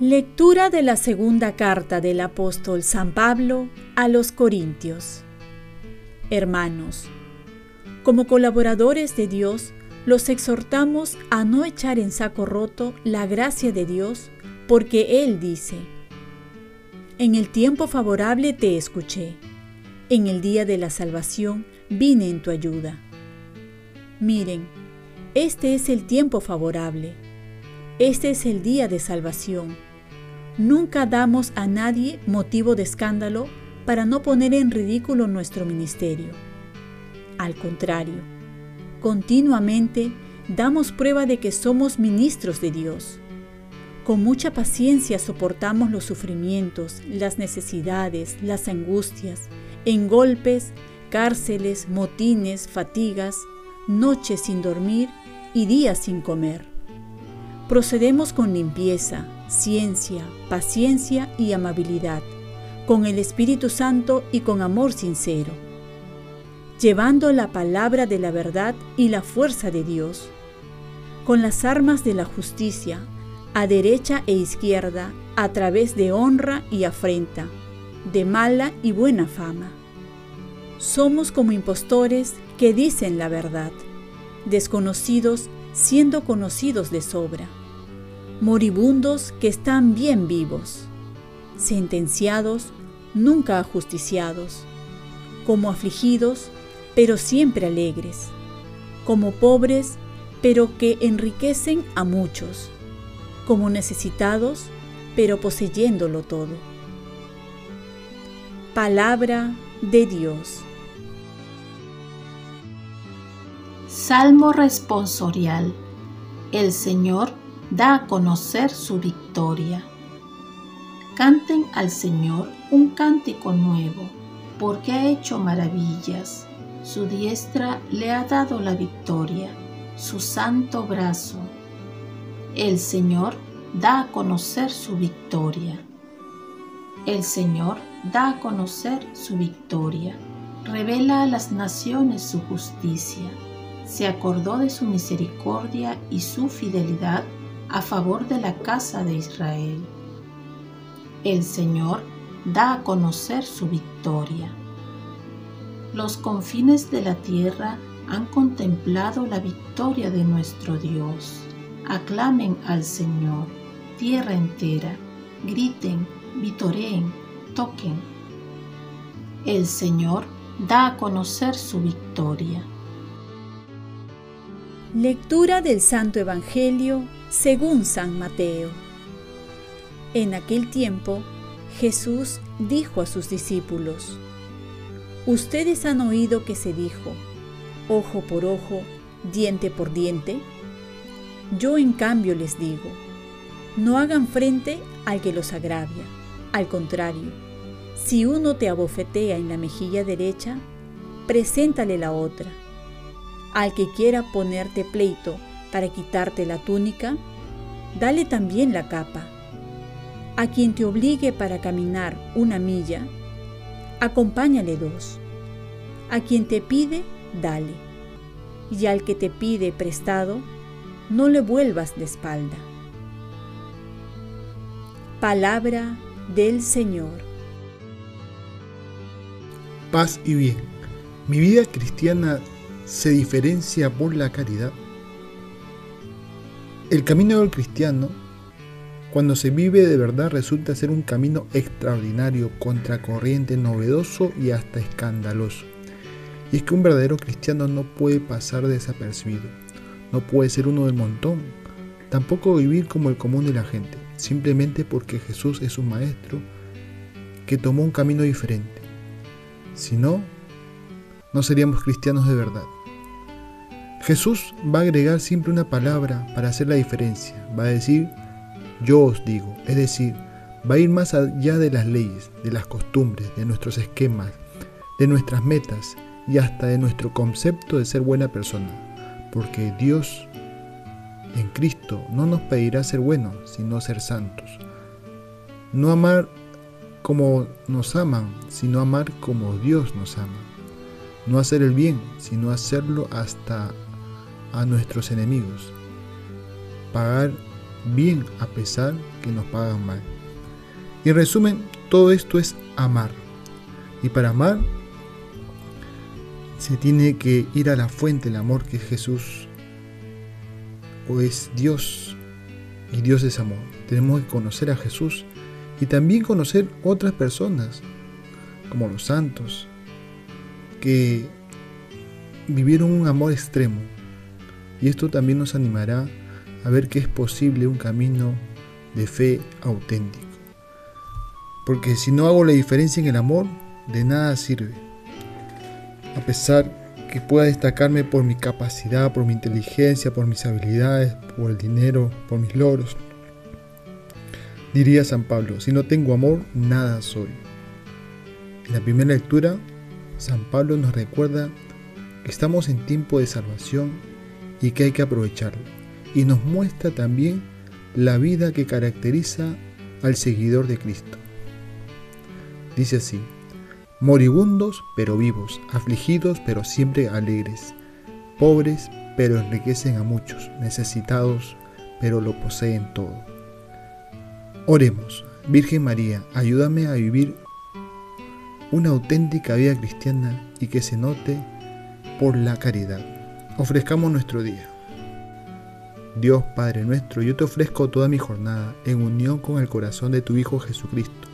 Lectura de la segunda carta del apóstol San Pablo a los Corintios. Hermanos, como colaboradores de Dios, los exhortamos a no echar en saco roto la gracia de Dios, porque Él dice, En el tiempo favorable te escuché, en el día de la salvación vine en tu ayuda. Miren, este es el tiempo favorable este es el día de salvación. Nunca damos a nadie motivo de escándalo para no poner en ridículo nuestro ministerio. Al contrario, continuamente damos prueba de que somos ministros de Dios. Con mucha paciencia soportamos los sufrimientos, las necesidades, las angustias, en golpes, cárceles, motines, fatigas, noches sin dormir y días sin comer. Procedemos con limpieza, ciencia, paciencia y amabilidad, con el Espíritu Santo y con amor sincero, llevando la palabra de la verdad y la fuerza de Dios, con las armas de la justicia, a derecha e izquierda, a través de honra y afrenta, de mala y buena fama. Somos como impostores que dicen la verdad, desconocidos siendo conocidos de sobra, moribundos que están bien vivos, sentenciados, nunca ajusticiados, como afligidos, pero siempre alegres, como pobres, pero que enriquecen a muchos, como necesitados, pero poseyéndolo todo. Palabra de Dios. Salmo responsorial. El Señor da a conocer su victoria. Canten al Señor un cántico nuevo, porque ha hecho maravillas. Su diestra le ha dado la victoria, su santo brazo. El Señor da a conocer su victoria. El Señor da a conocer su victoria. Revela a las naciones su justicia se acordó de su misericordia y su fidelidad a favor de la casa de Israel. El Señor da a conocer su victoria. Los confines de la tierra han contemplado la victoria de nuestro Dios. Aclamen al Señor, tierra entera, griten, vitoreen, toquen. El Señor da a conocer su victoria. Lectura del Santo Evangelio según San Mateo. En aquel tiempo, Jesús dijo a sus discípulos, Ustedes han oído que se dijo, ojo por ojo, diente por diente. Yo en cambio les digo, no hagan frente al que los agravia. Al contrario, si uno te abofetea en la mejilla derecha, preséntale la otra al que quiera ponerte pleito para quitarte la túnica, dale también la capa. A quien te obligue para caminar una milla, acompáñale dos. A quien te pide, dale. Y al que te pide prestado, no le vuelvas de espalda. Palabra del Señor. Paz y bien. Mi vida cristiana se diferencia por la caridad. El camino del cristiano, cuando se vive de verdad, resulta ser un camino extraordinario, contracorriente, novedoso y hasta escandaloso. Y es que un verdadero cristiano no puede pasar desapercibido, no puede ser uno del montón, tampoco vivir como el común de la gente, simplemente porque Jesús es un maestro que tomó un camino diferente. Si no, no seríamos cristianos de verdad. Jesús va a agregar siempre una palabra para hacer la diferencia. Va a decir, yo os digo. Es decir, va a ir más allá de las leyes, de las costumbres, de nuestros esquemas, de nuestras metas y hasta de nuestro concepto de ser buena persona. Porque Dios en Cristo no nos pedirá ser buenos, sino ser santos. No amar como nos aman, sino amar como Dios nos ama. No hacer el bien, sino hacerlo hasta a nuestros enemigos. Pagar bien a pesar que nos pagan mal. Y en resumen, todo esto es amar. Y para amar se tiene que ir a la fuente del amor que es Jesús o es Dios y Dios es amor. Tenemos que conocer a Jesús y también conocer otras personas como los santos que vivieron un amor extremo y esto también nos animará a ver que es posible un camino de fe auténtico. Porque si no hago la diferencia en el amor, de nada sirve. A pesar que pueda destacarme por mi capacidad, por mi inteligencia, por mis habilidades, por el dinero, por mis logros. Diría San Pablo, si no tengo amor, nada soy. En la primera lectura, San Pablo nos recuerda que estamos en tiempo de salvación y que hay que aprovecharlo. Y nos muestra también la vida que caracteriza al seguidor de Cristo. Dice así, moribundos pero vivos, afligidos pero siempre alegres, pobres pero enriquecen a muchos, necesitados pero lo poseen todo. Oremos, Virgen María, ayúdame a vivir una auténtica vida cristiana y que se note por la caridad. Ofrezcamos nuestro día. Dios Padre nuestro, yo te ofrezco toda mi jornada en unión con el corazón de tu Hijo Jesucristo